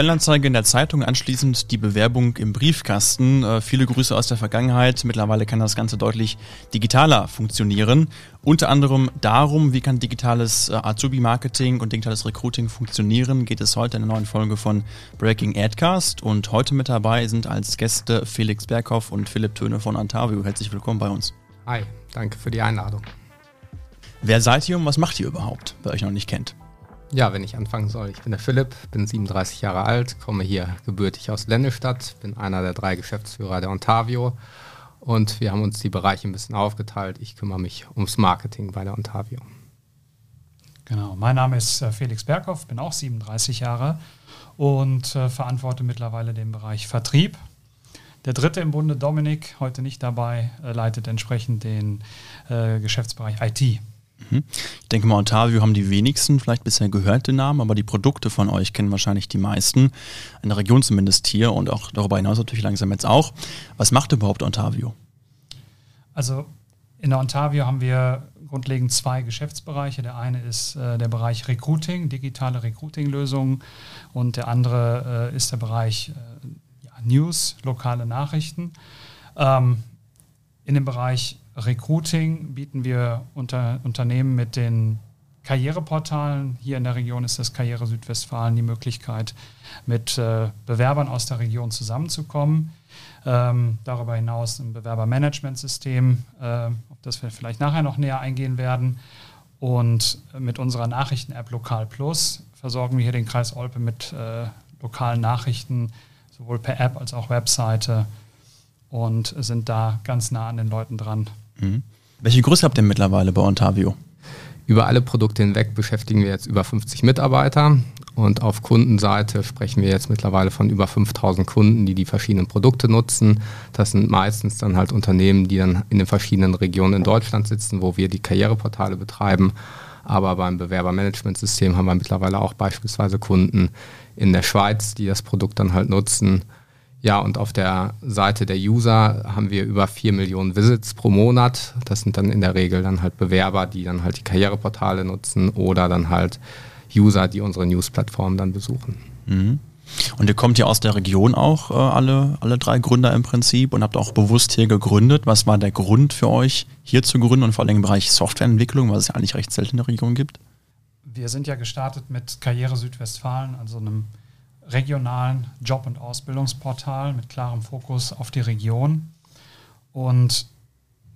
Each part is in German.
Stellenanzeige in der Zeitung, anschließend die Bewerbung im Briefkasten. Äh, viele Grüße aus der Vergangenheit. Mittlerweile kann das Ganze deutlich digitaler funktionieren. Unter anderem darum, wie kann digitales äh, Azubi-Marketing und digitales Recruiting funktionieren, geht es heute in der neuen Folge von Breaking Adcast. Und heute mit dabei sind als Gäste Felix Berghoff und Philipp Töne von Antavio. Herzlich willkommen bei uns. Hi, danke für die Einladung. Wer seid ihr und was macht ihr überhaupt, wer euch noch nicht kennt? Ja, wenn ich anfangen soll. Ich bin der Philipp, bin 37 Jahre alt, komme hier gebürtig aus Lennestadt, bin einer der drei Geschäftsführer der Ontavio und wir haben uns die Bereiche ein bisschen aufgeteilt. Ich kümmere mich ums Marketing bei der Ontavio. Genau, mein Name ist äh, Felix Berghoff, bin auch 37 Jahre und äh, verantworte mittlerweile den Bereich Vertrieb. Der dritte im Bunde, Dominik, heute nicht dabei, äh, leitet entsprechend den äh, Geschäftsbereich IT. Mhm. Ich denke mal, Ontavio haben die wenigsten vielleicht bisher gehört den Namen, aber die Produkte von euch kennen wahrscheinlich die meisten. In der Region zumindest hier und auch darüber hinaus natürlich langsam jetzt auch. Was macht überhaupt Ontavio? Also in der Ontavio haben wir grundlegend zwei Geschäftsbereiche. Der eine ist äh, der Bereich Recruiting, digitale Recruiting-Lösungen und der andere äh, ist der Bereich äh, ja, News, lokale Nachrichten. Ähm, in dem Bereich Recruiting bieten wir unter, Unternehmen mit den Karriereportalen. Hier in der Region ist das Karriere Südwestfalen die Möglichkeit, mit äh, Bewerbern aus der Region zusammenzukommen. Ähm, darüber hinaus ein Bewerbermanagementsystem, äh, auf das wir vielleicht nachher noch näher eingehen werden. Und mit unserer Nachrichten-App Lokal Plus versorgen wir hier den Kreis Olpe mit äh, lokalen Nachrichten, sowohl per App als auch Webseite und sind da ganz nah an den Leuten dran. Mhm. Welche Größe habt ihr mittlerweile bei Ontavio? Über alle Produkte hinweg beschäftigen wir jetzt über 50 Mitarbeiter und auf Kundenseite sprechen wir jetzt mittlerweile von über 5000 Kunden, die die verschiedenen Produkte nutzen. Das sind meistens dann halt Unternehmen, die dann in den verschiedenen Regionen in Deutschland sitzen, wo wir die Karriereportale betreiben. Aber beim Bewerbermanagementsystem haben wir mittlerweile auch beispielsweise Kunden in der Schweiz, die das Produkt dann halt nutzen ja, und auf der Seite der User haben wir über 4 Millionen Visits pro Monat. Das sind dann in der Regel dann halt Bewerber, die dann halt die Karriereportale nutzen oder dann halt User, die unsere News-Plattform dann besuchen. Mhm. Und ihr kommt ja aus der Region auch, äh, alle, alle drei Gründer im Prinzip, und habt auch bewusst hier gegründet. Was war der Grund für euch, hier zu gründen und vor allem im Bereich Softwareentwicklung, was es ja eigentlich recht selten in der Region gibt? Wir sind ja gestartet mit Karriere Südwestfalen, also einem regionalen Job- und Ausbildungsportal mit klarem Fokus auf die Region. Und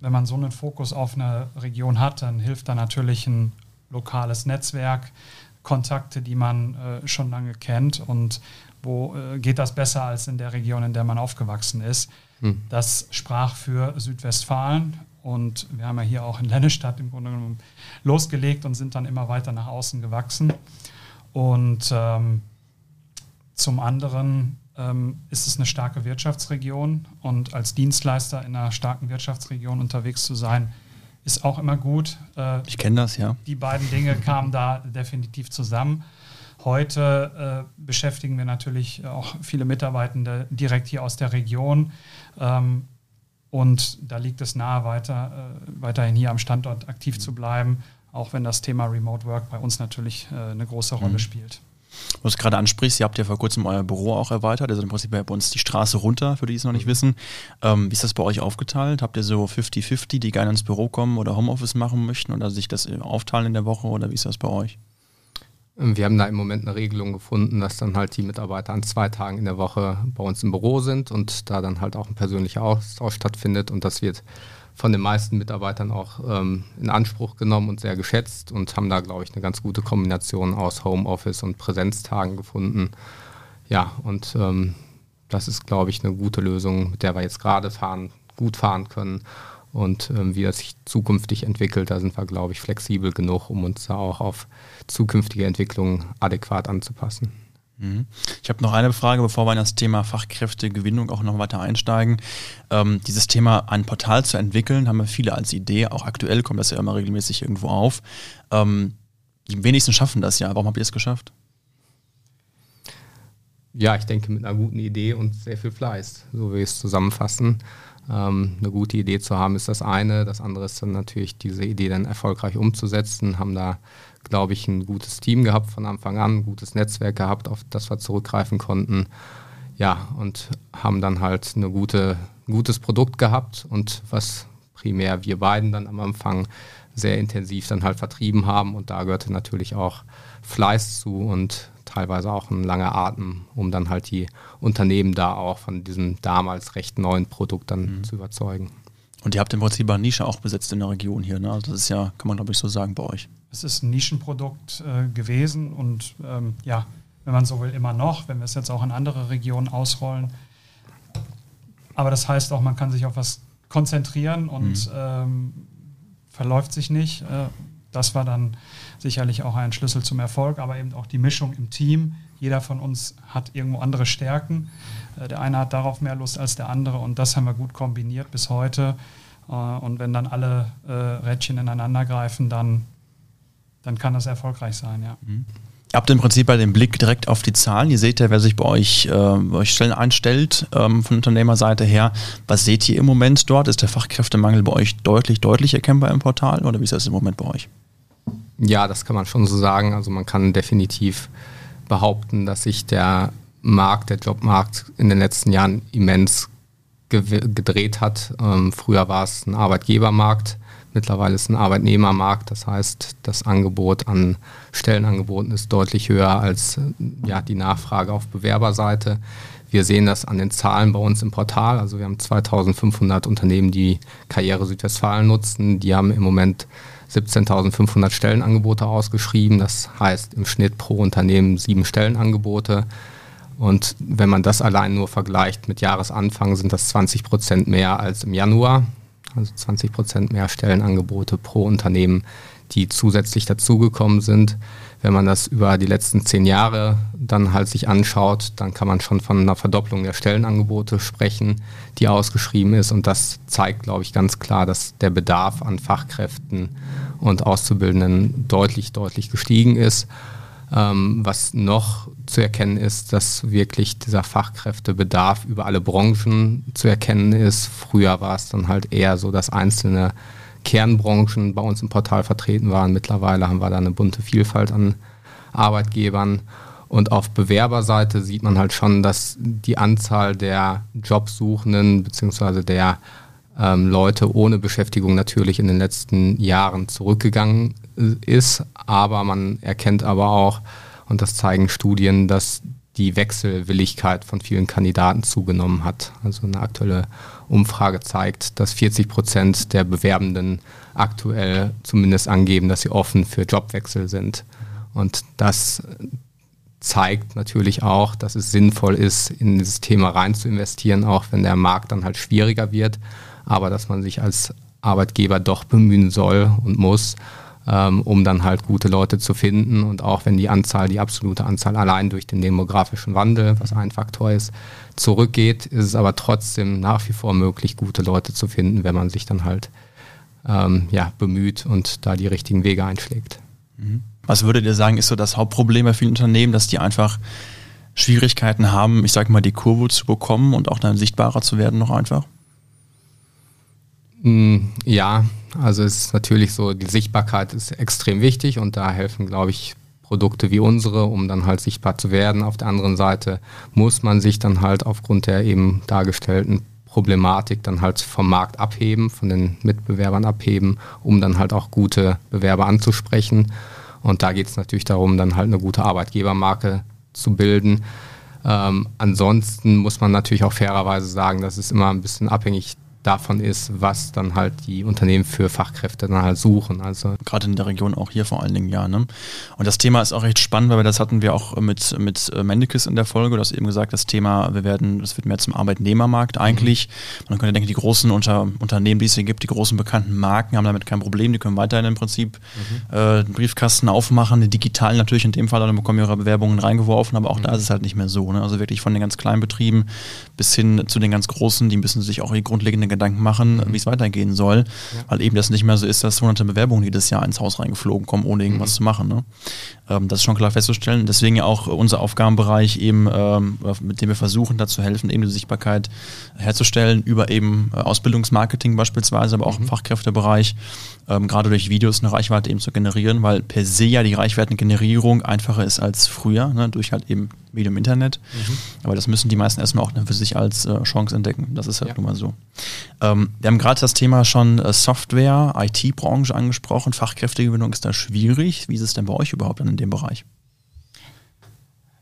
wenn man so einen Fokus auf eine Region hat, dann hilft da natürlich ein lokales Netzwerk, Kontakte, die man äh, schon lange kennt und wo äh, geht das besser als in der Region, in der man aufgewachsen ist. Hm. Das sprach für Südwestfalen und wir haben ja hier auch in Lennestadt im Grunde genommen losgelegt und sind dann immer weiter nach außen gewachsen. Und ähm, zum anderen ähm, ist es eine starke Wirtschaftsregion und als Dienstleister in einer starken Wirtschaftsregion unterwegs zu sein, ist auch immer gut. Äh, ich kenne das, ja. Die beiden Dinge kamen da definitiv zusammen. Heute äh, beschäftigen wir natürlich auch viele Mitarbeitende direkt hier aus der Region. Ähm, und da liegt es nahe, weiter, äh, weiterhin hier am Standort aktiv zu bleiben, auch wenn das Thema Remote Work bei uns natürlich äh, eine große Rolle mhm. spielt. Du hast gerade ansprichst, ihr habt ja vor kurzem euer Büro auch erweitert, also im Prinzip bei uns die Straße runter, für die es noch nicht mhm. wissen. Ähm, wie ist das bei euch aufgeteilt? Habt ihr so 50-50, die gerne ins Büro kommen oder Homeoffice machen möchten oder sich das aufteilen in der Woche oder wie ist das bei euch? Ähm, wir haben da im Moment eine Regelung gefunden, dass dann halt die Mitarbeiter an zwei Tagen in der Woche bei uns im Büro sind und da dann halt auch ein persönlicher Austausch stattfindet und das wird von den meisten Mitarbeitern auch ähm, in Anspruch genommen und sehr geschätzt und haben da, glaube ich, eine ganz gute Kombination aus Homeoffice und Präsenztagen gefunden. Ja, und ähm, das ist, glaube ich, eine gute Lösung, mit der wir jetzt gerade fahren, gut fahren können. Und ähm, wie das sich zukünftig entwickelt, da sind wir, glaube ich, flexibel genug, um uns da auch auf zukünftige Entwicklungen adäquat anzupassen. Mhm. Ich habe noch eine Frage, bevor wir in das Thema Fachkräftegewinnung auch noch weiter einsteigen. Ähm, dieses Thema, ein Portal zu entwickeln, haben wir viele als Idee. Auch aktuell kommt das ja immer regelmäßig irgendwo auf. Ähm, die wenigsten schaffen das ja. Warum habt ihr es geschafft? Ja, ich denke mit einer guten Idee und sehr viel Fleiß, so will ich es zusammenfassen. Ähm, eine gute Idee zu haben ist das eine. Das andere ist dann natürlich, diese Idee dann erfolgreich umzusetzen. Haben da, glaube ich, ein gutes Team gehabt von Anfang an, ein gutes Netzwerk gehabt, auf das wir zurückgreifen konnten. Ja, und haben dann halt eine gute, ein gutes Produkt gehabt und was primär wir beiden dann am Anfang sehr intensiv dann halt vertrieben haben. Und da gehörte natürlich auch Fleiß zu und teilweise auch ein langer Atem, um dann halt die Unternehmen da auch von diesem damals recht neuen Produkt dann mhm. zu überzeugen. Und ihr habt im Prinzip eine Nische auch besetzt in der Region hier. Ne? Also das ist ja, kann man glaube ich so sagen bei euch. Es ist ein Nischenprodukt äh, gewesen und ähm, ja, wenn man so will, immer noch, wenn wir es jetzt auch in andere Regionen ausrollen. Aber das heißt auch, man kann sich auf was konzentrieren und mhm. ähm, verläuft sich nicht. Äh, das war dann sicherlich auch ein Schlüssel zum Erfolg, aber eben auch die Mischung im Team. Jeder von uns hat irgendwo andere Stärken. Äh, der eine hat darauf mehr Lust als der andere und das haben wir gut kombiniert bis heute. Äh, und wenn dann alle Rädchen ineinander greifen, dann, dann kann das erfolgreich sein, ja. Mhm. Ihr habt im Prinzip bei dem Blick direkt auf die Zahlen. Ihr seht ja, wer sich bei euch, äh, euch Stellen einstellt, ähm, von Unternehmerseite her. Was seht ihr im Moment dort? Ist der Fachkräftemangel bei euch deutlich, deutlich erkennbar im Portal oder wie ist das im Moment bei euch? Ja, das kann man schon so sagen. Also man kann definitiv behaupten, dass sich der Markt, der Jobmarkt in den letzten Jahren immens gedreht hat. Ähm, früher war es ein Arbeitgebermarkt Mittlerweile ist es ein Arbeitnehmermarkt, das heißt, das Angebot an Stellenangeboten ist deutlich höher als ja, die Nachfrage auf Bewerberseite. Wir sehen das an den Zahlen bei uns im Portal. Also wir haben 2500 Unternehmen, die Karriere Südwestfalen nutzen. Die haben im Moment 17.500 Stellenangebote ausgeschrieben. Das heißt im Schnitt pro Unternehmen sieben Stellenangebote. Und wenn man das allein nur vergleicht mit Jahresanfang, sind das 20 Prozent mehr als im Januar also 20 Prozent mehr Stellenangebote pro Unternehmen, die zusätzlich dazugekommen sind. Wenn man das über die letzten zehn Jahre dann halt sich anschaut, dann kann man schon von einer Verdopplung der Stellenangebote sprechen, die ausgeschrieben ist. Und das zeigt, glaube ich, ganz klar, dass der Bedarf an Fachkräften und Auszubildenden deutlich, deutlich gestiegen ist. Ähm, was noch zu erkennen ist, dass wirklich dieser Fachkräftebedarf über alle Branchen zu erkennen ist. Früher war es dann halt eher so, dass einzelne Kernbranchen bei uns im Portal vertreten waren. Mittlerweile haben wir da eine bunte Vielfalt an Arbeitgebern. Und auf Bewerberseite sieht man halt schon, dass die Anzahl der Jobsuchenden bzw. der ähm, Leute ohne Beschäftigung natürlich in den letzten Jahren zurückgegangen ist, aber man erkennt aber auch, und das zeigen Studien, dass die Wechselwilligkeit von vielen Kandidaten zugenommen hat. Also eine aktuelle Umfrage zeigt, dass 40 Prozent der Bewerbenden aktuell zumindest angeben, dass sie offen für Jobwechsel sind. Und das zeigt natürlich auch, dass es sinnvoll ist, in dieses Thema rein zu investieren, auch wenn der Markt dann halt schwieriger wird, aber dass man sich als Arbeitgeber doch bemühen soll und muss, um dann halt gute Leute zu finden. Und auch wenn die Anzahl, die absolute Anzahl allein durch den demografischen Wandel, was ein Faktor ist, zurückgeht, ist es aber trotzdem nach wie vor möglich, gute Leute zu finden, wenn man sich dann halt ähm, ja, bemüht und da die richtigen Wege einschlägt. Mhm. Was würdet ihr sagen, ist so das Hauptproblem bei vielen Unternehmen, dass die einfach Schwierigkeiten haben, ich sage mal, die Kurve zu bekommen und auch dann sichtbarer zu werden noch einfach? Mm, ja, also es ist natürlich so, die Sichtbarkeit ist extrem wichtig und da helfen, glaube ich, Produkte wie unsere, um dann halt sichtbar zu werden. Auf der anderen Seite muss man sich dann halt aufgrund der eben dargestellten Problematik dann halt vom Markt abheben, von den Mitbewerbern abheben, um dann halt auch gute Bewerber anzusprechen. Und da geht es natürlich darum, dann halt eine gute Arbeitgebermarke zu bilden. Ähm, ansonsten muss man natürlich auch fairerweise sagen, das ist immer ein bisschen abhängig davon ist, was dann halt die Unternehmen für Fachkräfte dann halt suchen. Also gerade in der Region auch hier vor allen Dingen ja. Ne? Und das Thema ist auch recht spannend, weil wir das hatten wir auch mit mit äh, Mendekis in der Folge. Du hast eben gesagt, das Thema, wir werden, das wird mehr zum Arbeitnehmermarkt eigentlich. Mhm. Man könnte denken, die großen Unter Unternehmen, die es hier gibt, die großen bekannten Marken haben damit kein Problem. Die können weiterhin im Prinzip mhm. äh, den Briefkasten aufmachen, digital natürlich in dem Fall, dann bekommen ihre Bewerbungen reingeworfen, aber auch mhm. da ist es halt nicht mehr so. Ne? Also wirklich von den ganz kleinen Betrieben bis hin zu den ganz großen, die müssen sich auch die grundlegende Gedanken machen, mhm. wie es weitergehen soll, ja. weil eben das nicht mehr so ist, dass hunderte Bewerbungen jedes Jahr ins Haus reingeflogen kommen, ohne irgendwas mhm. zu machen. Ne? Ähm, das ist schon klar festzustellen. Deswegen ja auch unser Aufgabenbereich eben, ähm, mit dem wir versuchen, dazu helfen, eben die Sichtbarkeit herzustellen über eben äh, Ausbildungsmarketing beispielsweise, aber auch mhm. im Fachkräftebereich, ähm, gerade durch Videos eine Reichweite eben zu generieren, weil per se ja die Reichweitengenerierung einfacher ist als früher, ne, durch halt eben Video im Internet. Mhm. Aber das müssen die meisten erstmal auch dann für sich als äh, Chance entdecken. Das ist halt ja. nun mal so. Ähm, wir haben gerade das Thema schon äh, Software, IT-Branche angesprochen. Fachkräftegewinnung ist da schwierig. Wie ist es denn bei euch überhaupt in dem Bereich?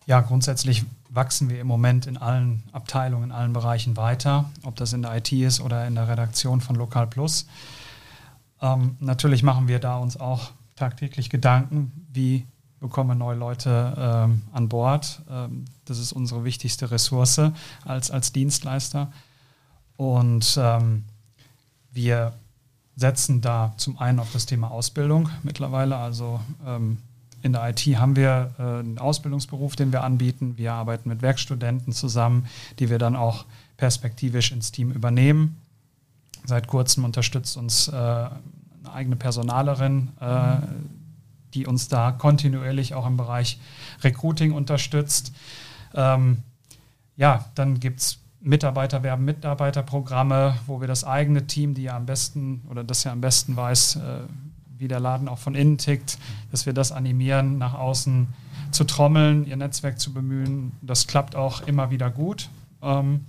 Ja, grundsätzlich wachsen wir im Moment in allen Abteilungen, in allen Bereichen weiter, ob das in der IT ist oder in der Redaktion von Lokal Plus. Ähm, natürlich machen wir da uns auch tagtäglich Gedanken, wie bekommen wir neue Leute ähm, an Bord. Ähm, das ist unsere wichtigste Ressource als, als Dienstleister. Und ähm, wir setzen da zum einen auf das Thema Ausbildung mittlerweile. Also ähm, in der IT haben wir äh, einen Ausbildungsberuf, den wir anbieten. Wir arbeiten mit Werkstudenten zusammen, die wir dann auch perspektivisch ins Team übernehmen. Seit kurzem unterstützt uns äh, eine eigene Personalerin, äh, die uns da kontinuierlich auch im Bereich Recruiting unterstützt. Ähm, ja, dann gibt es Mitarbeiter werben Mitarbeiterprogramme, wo wir das eigene Team, die ja am besten oder das ja am besten weiß, äh, wie der Laden auch von innen tickt, dass wir das animieren, nach außen zu trommeln, ihr Netzwerk zu bemühen. Das klappt auch immer wieder gut. Ähm,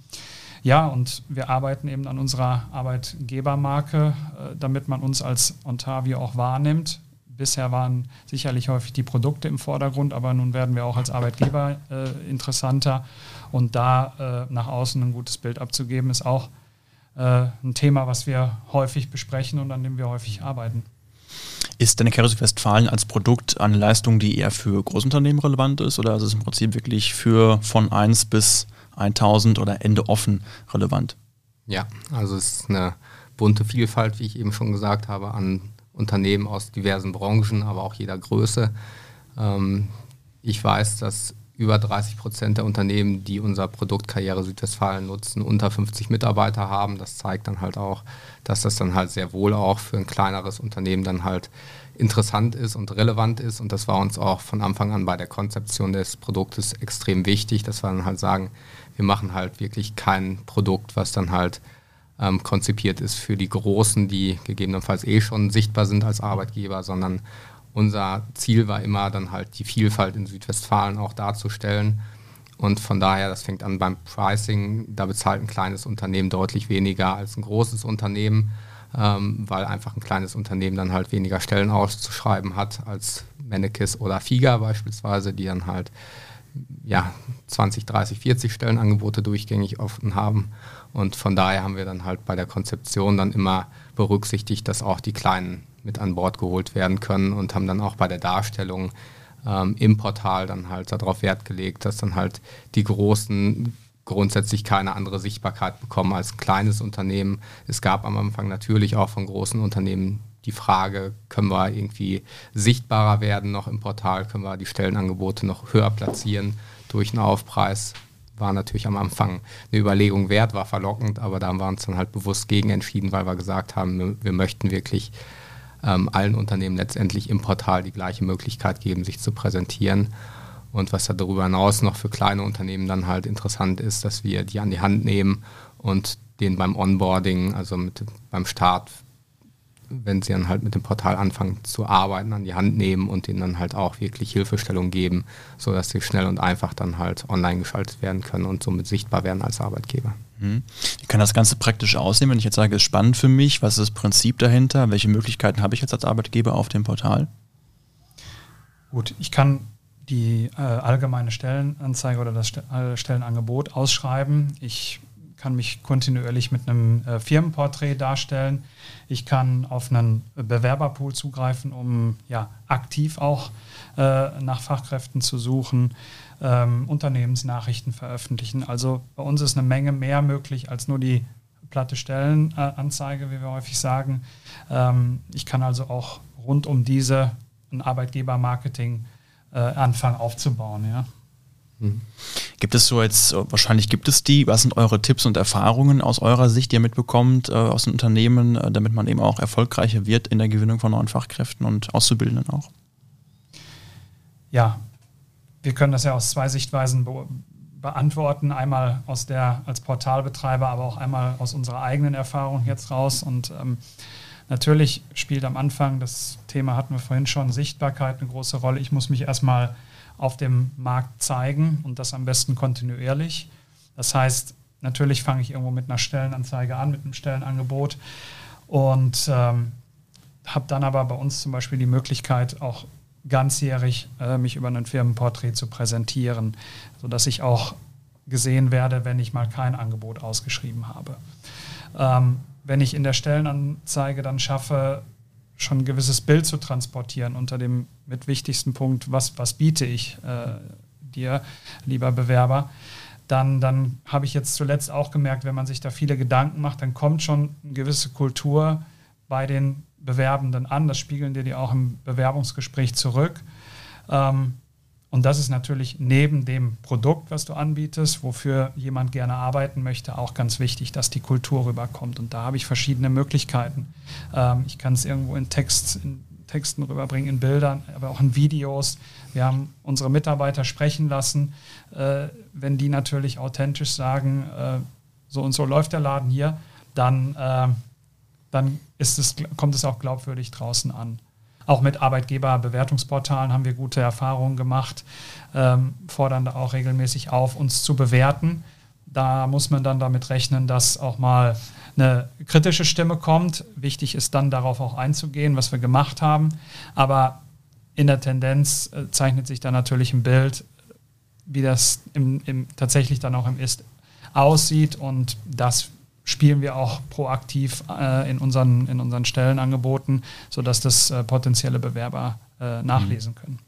ja, und wir arbeiten eben an unserer Arbeitgebermarke, äh, damit man uns als Ontavio auch wahrnimmt. Bisher waren sicherlich häufig die Produkte im Vordergrund, aber nun werden wir auch als Arbeitgeber äh, interessanter. Und da äh, nach außen ein gutes Bild abzugeben, ist auch äh, ein Thema, was wir häufig besprechen und an dem wir häufig arbeiten. Ist denn Kerosin Westfalen als Produkt eine Leistung, die eher für Großunternehmen relevant ist oder ist es im Prinzip wirklich für von 1 bis 1000 oder Ende offen relevant? Ja, also es ist eine bunte Vielfalt, wie ich eben schon gesagt habe, an Unternehmen aus diversen Branchen, aber auch jeder Größe. Ähm, ich weiß, dass über 30 Prozent der Unternehmen, die unser Produkt Karriere Südwestfalen nutzen, unter 50 Mitarbeiter haben. Das zeigt dann halt auch, dass das dann halt sehr wohl auch für ein kleineres Unternehmen dann halt interessant ist und relevant ist. Und das war uns auch von Anfang an bei der Konzeption des Produktes extrem wichtig, dass wir dann halt sagen, wir machen halt wirklich kein Produkt, was dann halt ähm, konzipiert ist für die Großen, die gegebenenfalls eh schon sichtbar sind als Arbeitgeber, sondern unser Ziel war immer dann halt die Vielfalt in Südwestfalen auch darzustellen. Und von daher, das fängt an beim Pricing, da bezahlt ein kleines Unternehmen deutlich weniger als ein großes Unternehmen, ähm, weil einfach ein kleines Unternehmen dann halt weniger Stellen auszuschreiben hat als Mennekis oder Figa beispielsweise, die dann halt ja, 20, 30, 40 Stellenangebote durchgängig offen haben. Und von daher haben wir dann halt bei der Konzeption dann immer berücksichtigt, dass auch die Kleinen mit an Bord geholt werden können und haben dann auch bei der Darstellung ähm, im Portal dann halt darauf Wert gelegt, dass dann halt die Großen grundsätzlich keine andere Sichtbarkeit bekommen als ein kleines Unternehmen. Es gab am Anfang natürlich auch von großen Unternehmen die Frage, können wir irgendwie sichtbarer werden noch im Portal, können wir die Stellenangebote noch höher platzieren durch einen Aufpreis. War natürlich am Anfang eine Überlegung wert, war verlockend, aber da haben wir uns dann halt bewusst gegen entschieden, weil wir gesagt haben, wir, möchten wirklich ähm, allen Unternehmen letztendlich im Portal die gleiche Möglichkeit geben, sich zu präsentieren. Und was da darüber hinaus noch für kleine Unternehmen dann halt interessant ist, dass wir die an die Hand nehmen und denen beim Onboarding, also mit, beim Start wenn sie dann halt mit dem Portal anfangen zu arbeiten, an die Hand nehmen und ihnen dann halt auch wirklich Hilfestellung geben, sodass sie schnell und einfach dann halt online geschaltet werden können und somit sichtbar werden als Arbeitgeber. Mhm. Wie kann das Ganze praktisch aussehen, wenn ich jetzt sage, es ist spannend für mich? Was ist das Prinzip dahinter? Welche Möglichkeiten habe ich jetzt als Arbeitgeber auf dem Portal? Gut, ich kann die äh, allgemeine Stellenanzeige oder das äh, Stellenangebot ausschreiben. Ich kann mich kontinuierlich mit einem äh, Firmenporträt darstellen. Ich kann auf einen Bewerberpool zugreifen, um ja, aktiv auch äh, nach Fachkräften zu suchen, ähm, Unternehmensnachrichten veröffentlichen. Also bei uns ist eine Menge mehr möglich als nur die platte Stellenanzeige, wie wir häufig sagen. Ähm, ich kann also auch rund um diese ein Arbeitgebermarketing äh, anfangen aufzubauen. Ja. Mhm. Gibt es so jetzt, wahrscheinlich gibt es die, was sind eure Tipps und Erfahrungen aus eurer Sicht, die ihr mitbekommt äh, aus den Unternehmen, äh, damit man eben auch erfolgreicher wird in der Gewinnung von neuen Fachkräften und Auszubildenden auch? Ja, wir können das ja aus zwei Sichtweisen be beantworten. Einmal aus der als Portalbetreiber, aber auch einmal aus unserer eigenen Erfahrung jetzt raus. Und ähm, natürlich spielt am Anfang, das Thema hatten wir vorhin schon, Sichtbarkeit eine große Rolle. Ich muss mich erstmal auf dem Markt zeigen und das am besten kontinuierlich. Das heißt, natürlich fange ich irgendwo mit einer Stellenanzeige an, mit einem Stellenangebot und ähm, habe dann aber bei uns zum Beispiel die Möglichkeit, auch ganzjährig äh, mich über ein Firmenporträt zu präsentieren, sodass ich auch gesehen werde, wenn ich mal kein Angebot ausgeschrieben habe. Ähm, wenn ich in der Stellenanzeige dann schaffe, schon ein gewisses Bild zu transportieren unter dem mit wichtigsten Punkt, was, was biete ich äh, dir, lieber Bewerber, dann, dann habe ich jetzt zuletzt auch gemerkt, wenn man sich da viele Gedanken macht, dann kommt schon eine gewisse Kultur bei den Bewerbenden an. Das spiegeln dir die auch im Bewerbungsgespräch zurück. Ähm, und das ist natürlich neben dem Produkt, was du anbietest, wofür jemand gerne arbeiten möchte, auch ganz wichtig, dass die Kultur rüberkommt. Und da habe ich verschiedene Möglichkeiten. Ähm, ich kann es irgendwo in, Text, in Texten rüberbringen, in Bildern, aber auch in Videos. Wir haben unsere Mitarbeiter sprechen lassen. Äh, wenn die natürlich authentisch sagen, äh, so und so läuft der Laden hier, dann, äh, dann ist es, kommt es auch glaubwürdig draußen an. Auch mit Arbeitgeberbewertungsportalen haben wir gute Erfahrungen gemacht, ähm, fordern da auch regelmäßig auf, uns zu bewerten. Da muss man dann damit rechnen, dass auch mal eine kritische Stimme kommt. Wichtig ist dann darauf auch einzugehen, was wir gemacht haben. Aber in der Tendenz äh, zeichnet sich da natürlich ein Bild, wie das im, im, tatsächlich dann auch im Ist aussieht. Und das spielen wir auch proaktiv äh, in, unseren, in unseren Stellenangeboten, sodass das äh, potenzielle Bewerber äh, nachlesen mhm. können.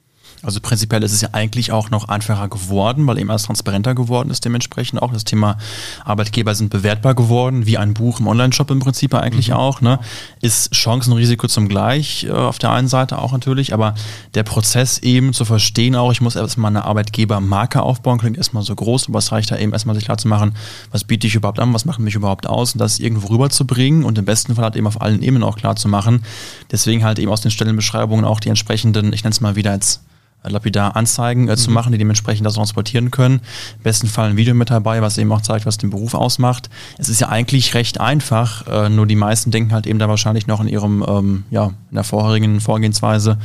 Also prinzipiell ist es ja eigentlich auch noch einfacher geworden, weil eben alles transparenter geworden ist dementsprechend auch. Das Thema Arbeitgeber sind bewertbar geworden, wie ein Buch im Online-Shop im Prinzip eigentlich mhm. auch. Ne? Ist Chancenrisiko zum Gleich äh, auf der einen Seite auch natürlich, aber der Prozess eben zu verstehen auch, ich muss erstmal eine Arbeitgebermarke aufbauen, klingt erstmal so groß, aber es reicht da eben erstmal sich klar zu machen, was biete ich überhaupt an, was macht mich überhaupt aus und das irgendwo rüberzubringen und im besten Fall halt eben auf allen Ebenen auch klar zu machen. Deswegen halt eben aus den Stellenbeschreibungen auch die entsprechenden, ich nenne es mal wieder jetzt lapidar Anzeigen äh, zu mhm. machen, die dementsprechend das transportieren können. Im besten Fall ein Video mit dabei, was eben auch zeigt, was den Beruf ausmacht. Es ist ja eigentlich recht einfach, äh, nur die meisten denken halt eben da wahrscheinlich noch in ihrem, ähm, ja, in der vorherigen Vorgehensweise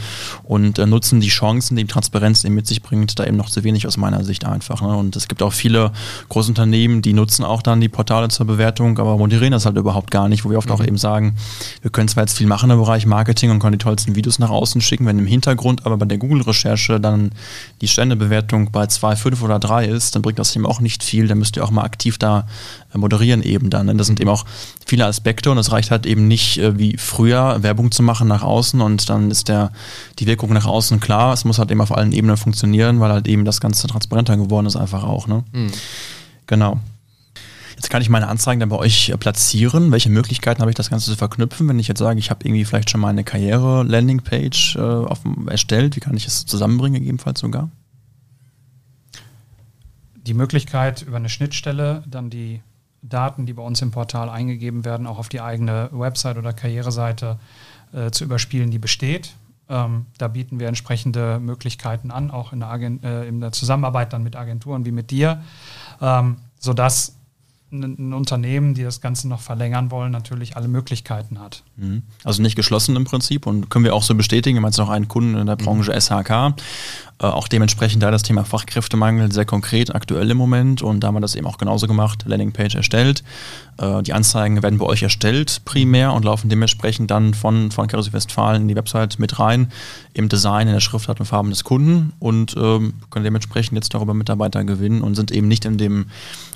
und äh, nutzen die Chancen, die Transparenz eben mit sich bringt, da eben noch zu wenig aus meiner Sicht einfach. Ne? Und es gibt auch viele Großunternehmen, die nutzen auch dann die Portale zur Bewertung, aber moderieren das halt überhaupt gar nicht, wo wir oft mhm. auch eben sagen, wir können zwar jetzt viel machen im Bereich Marketing und können die tollsten Videos nach außen schicken, wenn im Hintergrund aber bei der Google-Recherche Recherche dann die Ständebewertung bei 2, 5 oder 3 ist, dann bringt das eben auch nicht viel. Dann müsst ihr auch mal aktiv da äh, moderieren eben dann. Denn das sind eben auch viele Aspekte und es reicht halt eben nicht äh, wie früher Werbung zu machen nach außen und dann ist der, die Wirkung nach außen klar. Es muss halt eben auf allen Ebenen funktionieren, weil halt eben das Ganze transparenter geworden ist einfach auch. Ne? Mhm. Genau. Jetzt kann ich meine Anzeigen dann bei euch äh, platzieren. Welche Möglichkeiten habe ich, das Ganze zu verknüpfen? Wenn ich jetzt sage, ich habe irgendwie vielleicht schon meine Karriere-Landingpage äh, erstellt, wie kann ich es zusammenbringen, gegebenenfalls sogar? Die Möglichkeit, über eine Schnittstelle dann die Daten, die bei uns im Portal eingegeben werden, auch auf die eigene Website oder Karriereseite äh, zu überspielen, die besteht. Ähm, da bieten wir entsprechende Möglichkeiten an, auch in der, Agent, äh, in der Zusammenarbeit dann mit Agenturen wie mit dir, ähm, sodass ein Unternehmen, die das Ganze noch verlängern wollen, natürlich alle Möglichkeiten hat. Mhm. Also nicht geschlossen im Prinzip und können wir auch so bestätigen, wir haben jetzt noch einen Kunden in der mhm. Branche SHK, äh, auch dementsprechend da das Thema Fachkräftemangel sehr konkret aktuell im Moment und da haben wir das eben auch genauso gemacht, Landingpage erstellt. Äh, die Anzeigen werden bei euch erstellt primär und laufen dementsprechend dann von, von Carousel Westfalen in die Website mit rein, im Design, in der Schriftart und Farben des Kunden und ähm, können dementsprechend jetzt darüber Mitarbeiter gewinnen und sind eben nicht in dem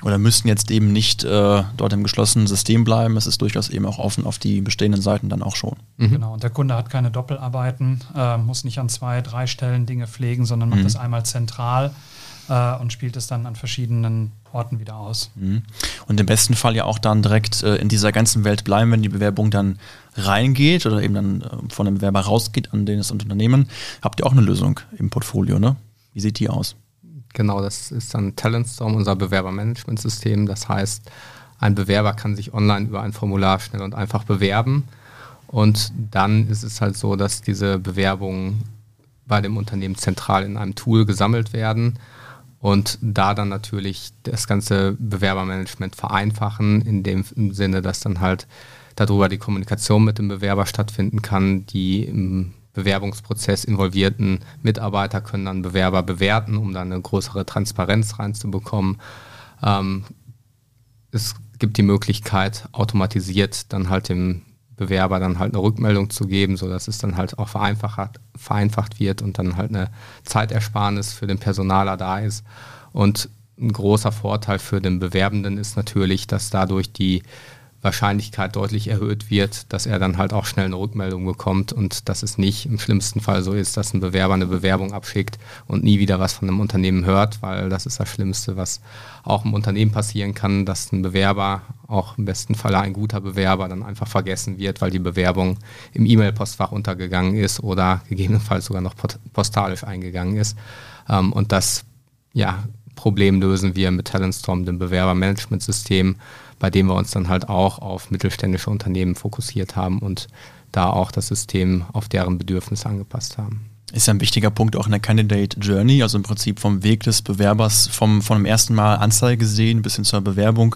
oder müssen jetzt eben nicht äh, dort im geschlossenen System bleiben. Es ist durchaus eben auch offen auf die bestehenden Seiten dann auch schon. Mhm. Genau, und der Kunde hat keine Doppelarbeiten, äh, muss nicht an zwei, drei Stellen Dinge pflegen, sondern macht mhm. das einmal zentral äh, und spielt es dann an verschiedenen Orten wieder aus. Mhm. Und im besten Fall ja auch dann direkt äh, in dieser ganzen Welt bleiben, wenn die Bewerbung dann reingeht oder eben dann äh, von dem Bewerber rausgeht an das Unternehmen. Habt ihr auch eine Lösung im Portfolio, ne? Wie sieht die aus? Genau, das ist dann Talentstorm, unser Bewerbermanagementsystem. Das heißt, ein Bewerber kann sich online über ein Formular schnell und einfach bewerben. Und dann ist es halt so, dass diese Bewerbungen bei dem Unternehmen zentral in einem Tool gesammelt werden und da dann natürlich das ganze Bewerbermanagement vereinfachen, in dem Sinne, dass dann halt darüber die Kommunikation mit dem Bewerber stattfinden kann. Die im Bewerbungsprozess involvierten Mitarbeiter können dann Bewerber bewerten, um dann eine größere Transparenz reinzubekommen. Ähm, es gibt die Möglichkeit, automatisiert dann halt dem Bewerber dann halt eine Rückmeldung zu geben, sodass es dann halt auch vereinfacht, vereinfacht wird und dann halt eine Zeitersparnis für den Personaler da ist. Und ein großer Vorteil für den Bewerbenden ist natürlich, dass dadurch die Wahrscheinlichkeit deutlich erhöht wird, dass er dann halt auch schnell eine Rückmeldung bekommt und dass es nicht im schlimmsten Fall so ist, dass ein Bewerber eine Bewerbung abschickt und nie wieder was von einem Unternehmen hört, weil das ist das Schlimmste, was auch im Unternehmen passieren kann, dass ein Bewerber, auch im besten Fall ein guter Bewerber, dann einfach vergessen wird, weil die Bewerbung im E-Mail-Postfach untergegangen ist oder gegebenenfalls sogar noch postalisch eingegangen ist. Ähm, und das ja, Problem lösen wir mit Talentstorm, dem Bewerbermanagementsystem, bei dem wir uns dann halt auch auf mittelständische Unternehmen fokussiert haben und da auch das System auf deren Bedürfnisse angepasst haben. Ist ja ein wichtiger Punkt auch in der Candidate Journey, also im Prinzip vom Weg des Bewerbers, vom, vom ersten Mal Anzeige sehen bis hin zur Bewerbung.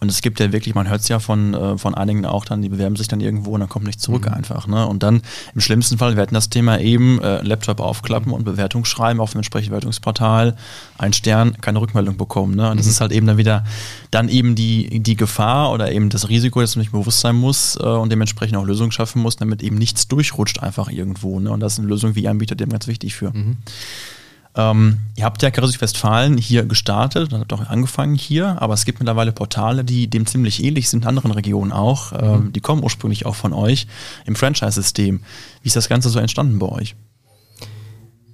Und es gibt ja wirklich, man hört es ja von, äh, von einigen auch dann, die bewerben sich dann irgendwo und dann kommt nicht zurück mhm. einfach. Ne? Und dann im schlimmsten Fall, wir hatten das Thema eben, äh, Laptop aufklappen und Bewertung schreiben auf dem entsprechenden Bewertungsportal, ein Stern, keine Rückmeldung bekommen. Ne? Und das mhm. ist halt eben dann wieder dann eben die, die Gefahr oder eben das Risiko, dass man nicht bewusst sein muss äh, und dementsprechend auch Lösungen schaffen muss, damit eben nichts durchrutscht einfach irgendwo. Ne? Und das ist eine Lösung, wie ihr anbietet, dem ganz wichtig für. Mhm. Ähm, ihr habt ja gerade Westfalen hier gestartet, habt auch angefangen hier, aber es gibt mittlerweile Portale, die dem ziemlich ähnlich sind, in anderen Regionen auch. Ähm, mhm. die kommen ursprünglich auch von euch im Franchise-System. Wie ist das Ganze so entstanden bei euch?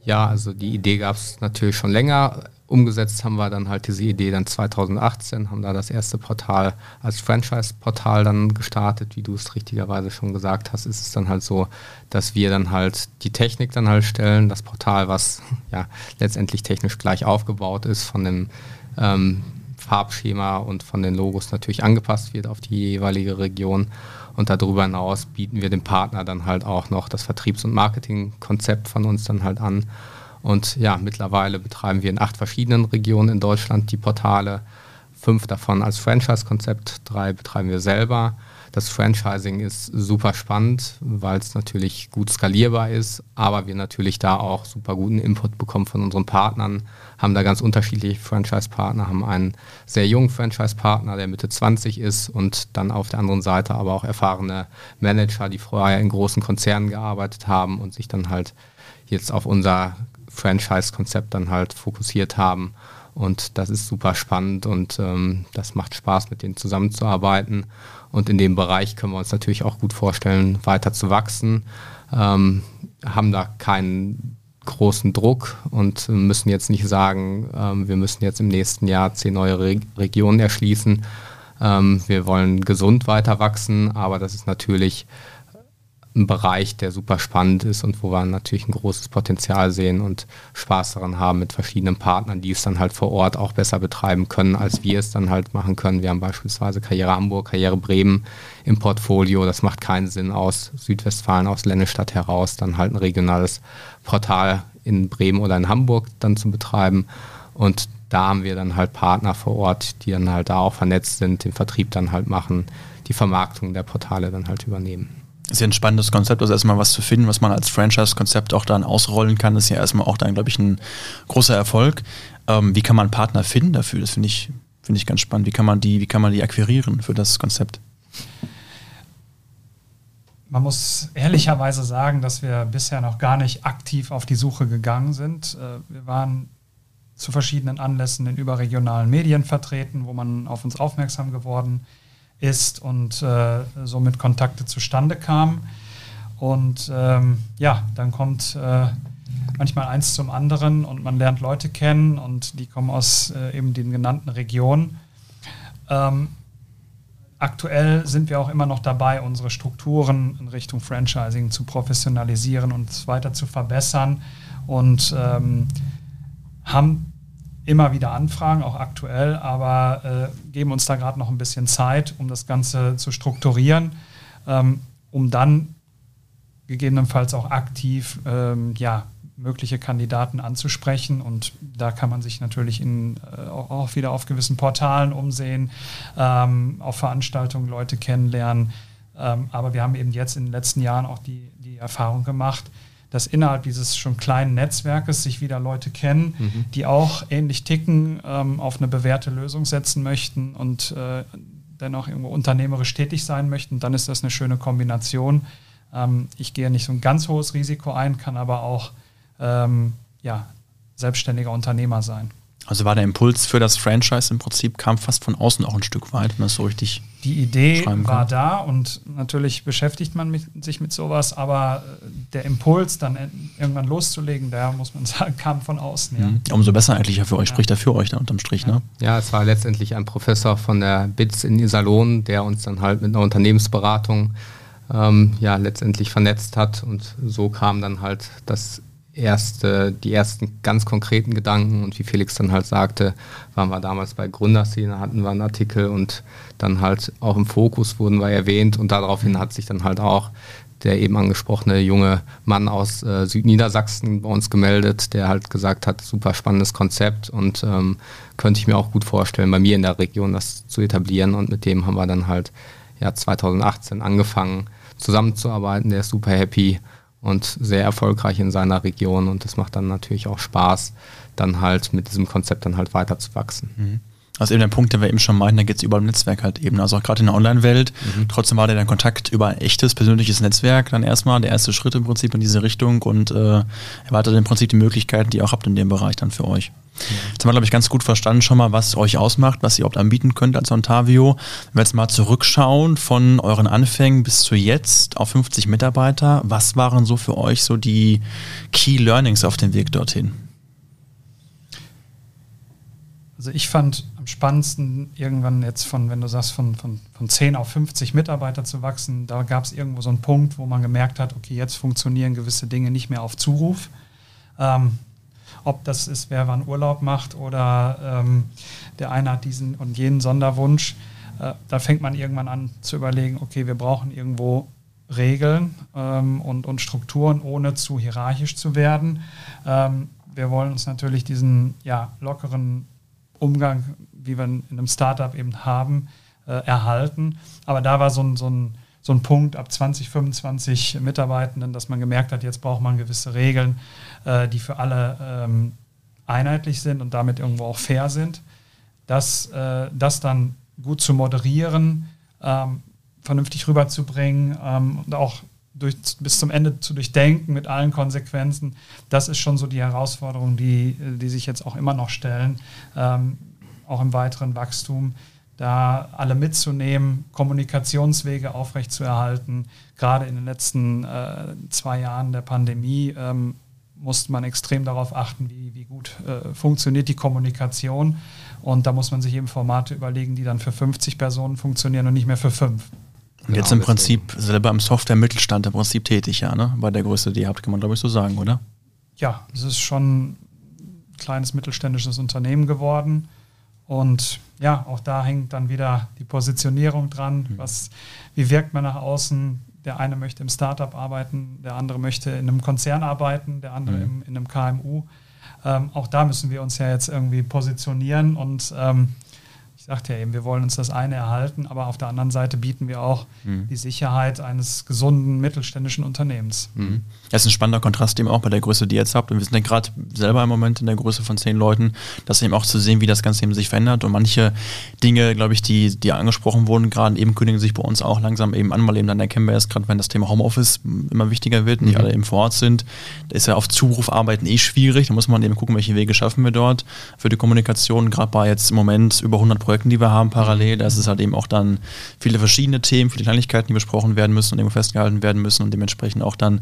Ja, also die Idee gab es natürlich schon länger umgesetzt haben wir dann halt diese Idee dann 2018, haben da das erste Portal als Franchise-Portal dann gestartet. Wie du es richtigerweise schon gesagt hast, ist es dann halt so, dass wir dann halt die Technik dann halt stellen, das Portal, was ja letztendlich technisch gleich aufgebaut ist, von dem ähm, Farbschema und von den Logos natürlich angepasst wird auf die jeweilige Region. Und darüber hinaus bieten wir dem Partner dann halt auch noch das Vertriebs- und Marketingkonzept von uns dann halt an und ja, mittlerweile betreiben wir in acht verschiedenen Regionen in Deutschland die Portale. Fünf davon als Franchise-Konzept, drei betreiben wir selber. Das Franchising ist super spannend, weil es natürlich gut skalierbar ist, aber wir natürlich da auch super guten Input bekommen von unseren Partnern, haben da ganz unterschiedliche Franchise-Partner, haben einen sehr jungen Franchise-Partner, der Mitte 20 ist und dann auf der anderen Seite aber auch erfahrene Manager, die vorher in großen Konzernen gearbeitet haben und sich dann halt jetzt auf unser Franchise-Konzept dann halt fokussiert haben. Und das ist super spannend und ähm, das macht Spaß, mit denen zusammenzuarbeiten. Und in dem Bereich können wir uns natürlich auch gut vorstellen, weiter zu wachsen. Ähm, haben da keinen großen Druck und müssen jetzt nicht sagen, ähm, wir müssen jetzt im nächsten Jahr zehn neue Re Regionen erschließen. Ähm, wir wollen gesund weiter wachsen, aber das ist natürlich ein Bereich, der super spannend ist und wo wir natürlich ein großes Potenzial sehen und Spaß daran haben mit verschiedenen Partnern, die es dann halt vor Ort auch besser betreiben können, als wir es dann halt machen können. Wir haben beispielsweise Karriere Hamburg, Karriere Bremen im Portfolio. Das macht keinen Sinn aus Südwestfalen, aus Lennestadt heraus, dann halt ein regionales Portal in Bremen oder in Hamburg dann zu betreiben. Und da haben wir dann halt Partner vor Ort, die dann halt da auch vernetzt sind, den Vertrieb dann halt machen, die Vermarktung der Portale dann halt übernehmen ist ja ein spannendes Konzept, also erstmal was zu finden, was man als Franchise-Konzept auch dann ausrollen kann, ist ja erstmal auch dann, glaube ich, ein großer Erfolg. Ähm, wie kann man Partner finden dafür? Das finde ich, finde ich ganz spannend. Wie kann man die, wie kann man die akquirieren für das Konzept? Man muss ehrlicherweise sagen, dass wir bisher noch gar nicht aktiv auf die Suche gegangen sind. Äh, wir waren zu verschiedenen Anlässen in überregionalen Medien vertreten, wo man auf uns aufmerksam geworden ist ist und äh, somit Kontakte zustande kamen. Und ähm, ja, dann kommt äh, manchmal eins zum anderen und man lernt Leute kennen und die kommen aus äh, eben den genannten Regionen. Ähm, aktuell sind wir auch immer noch dabei, unsere Strukturen in Richtung Franchising zu professionalisieren und weiter zu verbessern und ähm, haben immer wieder Anfragen, auch aktuell, aber äh, geben uns da gerade noch ein bisschen Zeit, um das Ganze zu strukturieren, ähm, um dann gegebenenfalls auch aktiv ähm, ja, mögliche Kandidaten anzusprechen. Und da kann man sich natürlich in, äh, auch wieder auf gewissen Portalen umsehen, ähm, auf Veranstaltungen Leute kennenlernen. Ähm, aber wir haben eben jetzt in den letzten Jahren auch die, die Erfahrung gemacht, dass innerhalb dieses schon kleinen Netzwerkes sich wieder Leute kennen, mhm. die auch ähnlich ticken, ähm, auf eine bewährte Lösung setzen möchten und äh, dennoch irgendwo unternehmerisch tätig sein möchten. Dann ist das eine schöne Kombination. Ähm, ich gehe nicht so ein ganz hohes Risiko ein, kann aber auch ähm, ja, selbstständiger Unternehmer sein. Also war der Impuls für das Franchise im Prinzip, kam fast von außen auch ein Stück weit, wenn das so richtig. Die Idee war da und natürlich beschäftigt man mit, sich mit sowas, aber äh, der Impuls, dann irgendwann loszulegen, der muss man sagen, kam von außen. Ja. Mhm. Umso besser eigentlich ja für euch, ja. spricht er für euch dann unterm Strich, ja. ne? Ja, es war letztendlich ein Professor von der BITS in Iserlohn, der uns dann halt mit einer Unternehmensberatung ähm, ja letztendlich vernetzt hat und so kam dann halt das erste, die ersten ganz konkreten Gedanken. Und wie Felix dann halt sagte, waren wir damals bei Gründerszene, hatten wir einen Artikel und dann halt auch im Fokus wurden wir erwähnt. Und daraufhin hat sich dann halt auch der eben angesprochene junge Mann aus äh, Südniedersachsen bei uns gemeldet, der halt gesagt hat, super spannendes Konzept und ähm, könnte ich mir auch gut vorstellen, bei mir in der Region das zu etablieren. Und mit dem haben wir dann halt ja 2018 angefangen zusammenzuarbeiten. Der ist super happy und sehr erfolgreich in seiner Region und es macht dann natürlich auch Spaß, dann halt mit diesem Konzept dann halt weiter zu wachsen. Mhm. Also eben der Punkt, den wir eben schon meinten, da geht es über ein Netzwerk halt eben. Also auch gerade in der Online-Welt. Mhm. Trotzdem war der dann Kontakt über ein echtes, persönliches Netzwerk dann erstmal der erste Schritt im Prinzip in diese Richtung und äh, erweitert im Prinzip die Möglichkeiten, die ihr auch habt in dem Bereich dann für euch. Jetzt haben wir, glaube ich, ganz gut verstanden schon mal, was euch ausmacht, was ihr überhaupt anbieten könnt als Ontavio. Wenn wir jetzt mal zurückschauen von euren Anfängen bis zu jetzt auf 50 Mitarbeiter, was waren so für euch so die Key Learnings auf dem Weg dorthin? Also ich fand am spannendsten irgendwann jetzt von, wenn du sagst, von, von, von 10 auf 50 Mitarbeiter zu wachsen, da gab es irgendwo so einen Punkt, wo man gemerkt hat, okay, jetzt funktionieren gewisse Dinge nicht mehr auf Zuruf. Ähm, ob das ist, wer wann Urlaub macht oder ähm, der eine hat diesen und jenen Sonderwunsch. Äh, da fängt man irgendwann an zu überlegen, okay, wir brauchen irgendwo Regeln ähm, und, und Strukturen, ohne zu hierarchisch zu werden. Ähm, wir wollen uns natürlich diesen ja, lockeren Umgang, wie wir in einem Startup eben haben, äh, erhalten. Aber da war so ein, so ein so ein Punkt ab 20, 25 Mitarbeitenden, dass man gemerkt hat, jetzt braucht man gewisse Regeln, äh, die für alle ähm, einheitlich sind und damit irgendwo auch fair sind. Das, äh, das dann gut zu moderieren, ähm, vernünftig rüberzubringen ähm, und auch durch, bis zum Ende zu durchdenken mit allen Konsequenzen, das ist schon so die Herausforderung, die, die sich jetzt auch immer noch stellen, ähm, auch im weiteren Wachstum da alle mitzunehmen, Kommunikationswege aufrechtzuerhalten. Gerade in den letzten äh, zwei Jahren der Pandemie ähm, musste man extrem darauf achten, wie, wie gut äh, funktioniert die Kommunikation. Und da muss man sich eben Formate überlegen, die dann für 50 Personen funktionieren und nicht mehr für fünf. Und jetzt genau, im Prinzip selber im Software-Mittelstand im Prinzip tätig, ja, ne? Bei der Größe, die ihr habt, kann man glaube ich so sagen, oder? Ja, es ist schon ein kleines mittelständisches Unternehmen geworden. Und ja, auch da hängt dann wieder die Positionierung dran. Mhm. Was, wie wirkt man nach außen? Der eine möchte im Startup arbeiten, der andere möchte in einem Konzern arbeiten, der andere mhm. im, in einem KMU. Ähm, auch da müssen wir uns ja jetzt irgendwie positionieren und ähm, ich sagte ja eben, wir wollen uns das eine erhalten, aber auf der anderen Seite bieten wir auch mhm. die Sicherheit eines gesunden mittelständischen Unternehmens. Mhm. Das ist ein spannender Kontrast eben auch bei der Größe, die ihr jetzt habt. Und wir sind ja gerade selber im Moment in der Größe von zehn Leuten, das eben auch zu sehen, wie das Ganze eben sich verändert. Und manche Dinge, glaube ich, die, die angesprochen wurden, gerade eben kündigen sich bei uns auch langsam eben an, weil eben dann erkennen wir erst gerade, wenn das Thema Homeoffice immer wichtiger wird und nicht mhm. alle eben vor Ort sind. Da ist ja auf Zuruf arbeiten eh schwierig. Da muss man eben gucken, welche Wege schaffen wir dort für die Kommunikation. Gerade bei jetzt im Moment über 100 Projekten Projekten, die wir haben parallel. Da ist es halt eben auch dann viele verschiedene Themen, viele Kleinigkeiten, die besprochen werden müssen und eben festgehalten werden müssen und dementsprechend auch dann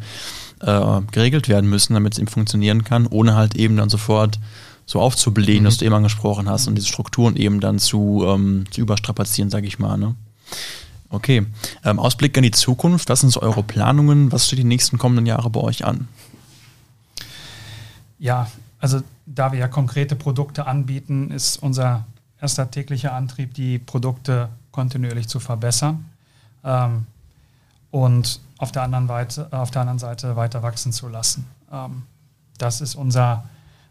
äh, geregelt werden müssen, damit es eben funktionieren kann, ohne halt eben dann sofort so aufzublähen, mhm. was du eben angesprochen hast und diese Strukturen eben dann zu, ähm, zu überstrapazieren, sage ich mal. Ne? Okay. Ähm, Ausblick in die Zukunft. Was sind so eure Planungen? Was steht die nächsten kommenden Jahre bei euch an? Ja, also da wir ja konkrete Produkte anbieten, ist unser erster täglicher Antrieb, die Produkte kontinuierlich zu verbessern ähm, und auf der, anderen Seite, auf der anderen Seite weiter wachsen zu lassen. Ähm, das ist unser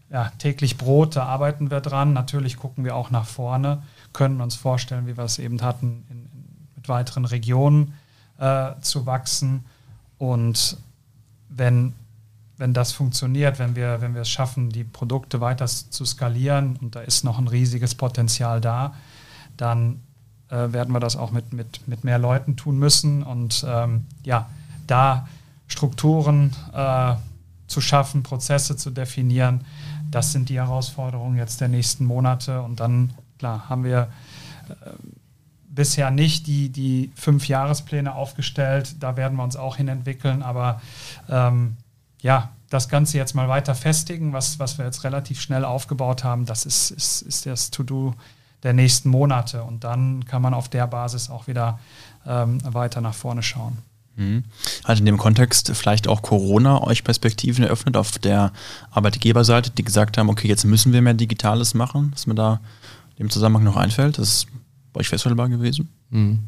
ja, täglich Brot, da arbeiten wir dran. Natürlich gucken wir auch nach vorne, können uns vorstellen, wie wir es eben hatten, in, in, mit weiteren Regionen äh, zu wachsen. Und wenn wenn das funktioniert, wenn wir, wenn wir es schaffen, die Produkte weiter zu skalieren und da ist noch ein riesiges Potenzial da, dann äh, werden wir das auch mit, mit, mit mehr Leuten tun müssen und ähm, ja, da Strukturen äh, zu schaffen, Prozesse zu definieren, das sind die Herausforderungen jetzt der nächsten Monate und dann, klar, haben wir äh, bisher nicht die, die fünf Jahrespläne aufgestellt, da werden wir uns auch hin entwickeln, aber ähm, ja, das Ganze jetzt mal weiter festigen, was, was wir jetzt relativ schnell aufgebaut haben, das ist, ist, ist das To-Do der nächsten Monate. Und dann kann man auf der Basis auch wieder ähm, weiter nach vorne schauen. Mhm. Hat in dem Kontext vielleicht auch Corona euch Perspektiven eröffnet auf der Arbeitgeberseite, die gesagt haben, okay, jetzt müssen wir mehr Digitales machen, was mir da im Zusammenhang noch einfällt? Das ist bei euch feststellbar gewesen? Mhm.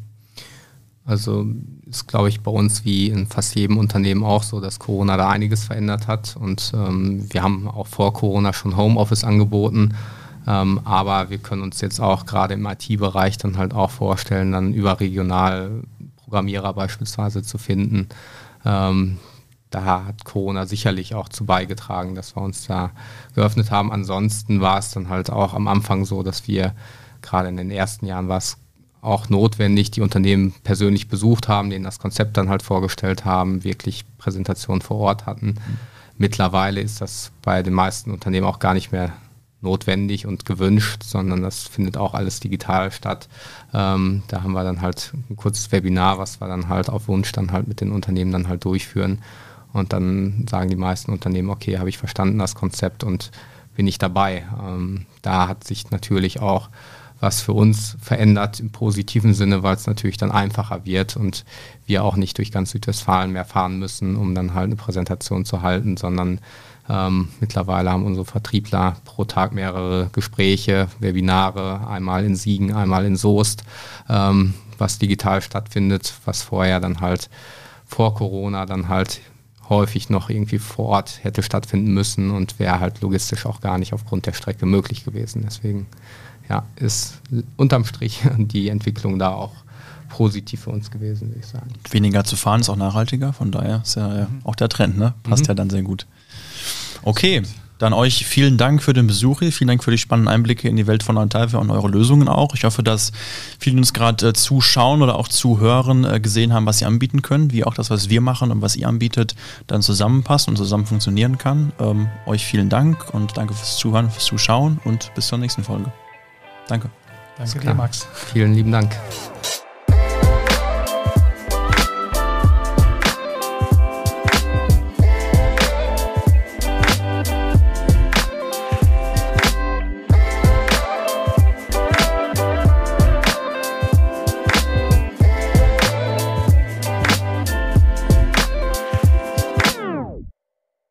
Also ist, glaube ich, bei uns wie in fast jedem Unternehmen auch so, dass Corona da einiges verändert hat. Und ähm, wir haben auch vor Corona schon Homeoffice angeboten. Ähm, aber wir können uns jetzt auch gerade im IT-Bereich dann halt auch vorstellen, dann überregional Programmierer beispielsweise zu finden. Ähm, da hat Corona sicherlich auch zu beigetragen, dass wir uns da geöffnet haben. Ansonsten war es dann halt auch am Anfang so, dass wir gerade in den ersten Jahren war es auch notwendig, die Unternehmen persönlich besucht haben, denen das Konzept dann halt vorgestellt haben, wirklich Präsentationen vor Ort hatten. Mittlerweile ist das bei den meisten Unternehmen auch gar nicht mehr notwendig und gewünscht, sondern das findet auch alles digital statt. Ähm, da haben wir dann halt ein kurzes Webinar, was wir dann halt auf Wunsch dann halt mit den Unternehmen dann halt durchführen. Und dann sagen die meisten Unternehmen, okay, habe ich verstanden das Konzept und bin ich dabei. Ähm, da hat sich natürlich auch was für uns verändert im positiven Sinne, weil es natürlich dann einfacher wird und wir auch nicht durch ganz Südwestfalen mehr fahren müssen, um dann halt eine Präsentation zu halten, sondern ähm, mittlerweile haben unsere Vertriebler pro Tag mehrere Gespräche, Webinare, einmal in Siegen, einmal in Soest, ähm, was digital stattfindet, was vorher dann halt vor Corona dann halt häufig noch irgendwie vor Ort hätte stattfinden müssen und wäre halt logistisch auch gar nicht aufgrund der Strecke möglich gewesen. Deswegen ja, ist unterm Strich die Entwicklung da auch positiv für uns gewesen, würde ich sagen. Weniger zu fahren ist auch nachhaltiger, von daher ist ja, mhm. auch der Trend, ne? Passt mhm. ja dann sehr gut. Okay, dann euch vielen Dank für den Besuch hier, vielen Dank für die spannenden Einblicke in die Welt von Ontario und eure Lösungen auch. Ich hoffe, dass viele uns gerade äh, zuschauen oder auch zuhören, äh, gesehen haben, was sie anbieten können, wie auch das, was wir machen und was ihr anbietet, dann zusammenpasst und zusammen funktionieren kann. Ähm, euch vielen Dank und danke fürs Zuhören, fürs Zuschauen und bis zur nächsten Folge. Danke. Danke dir, Max. Vielen lieben Dank.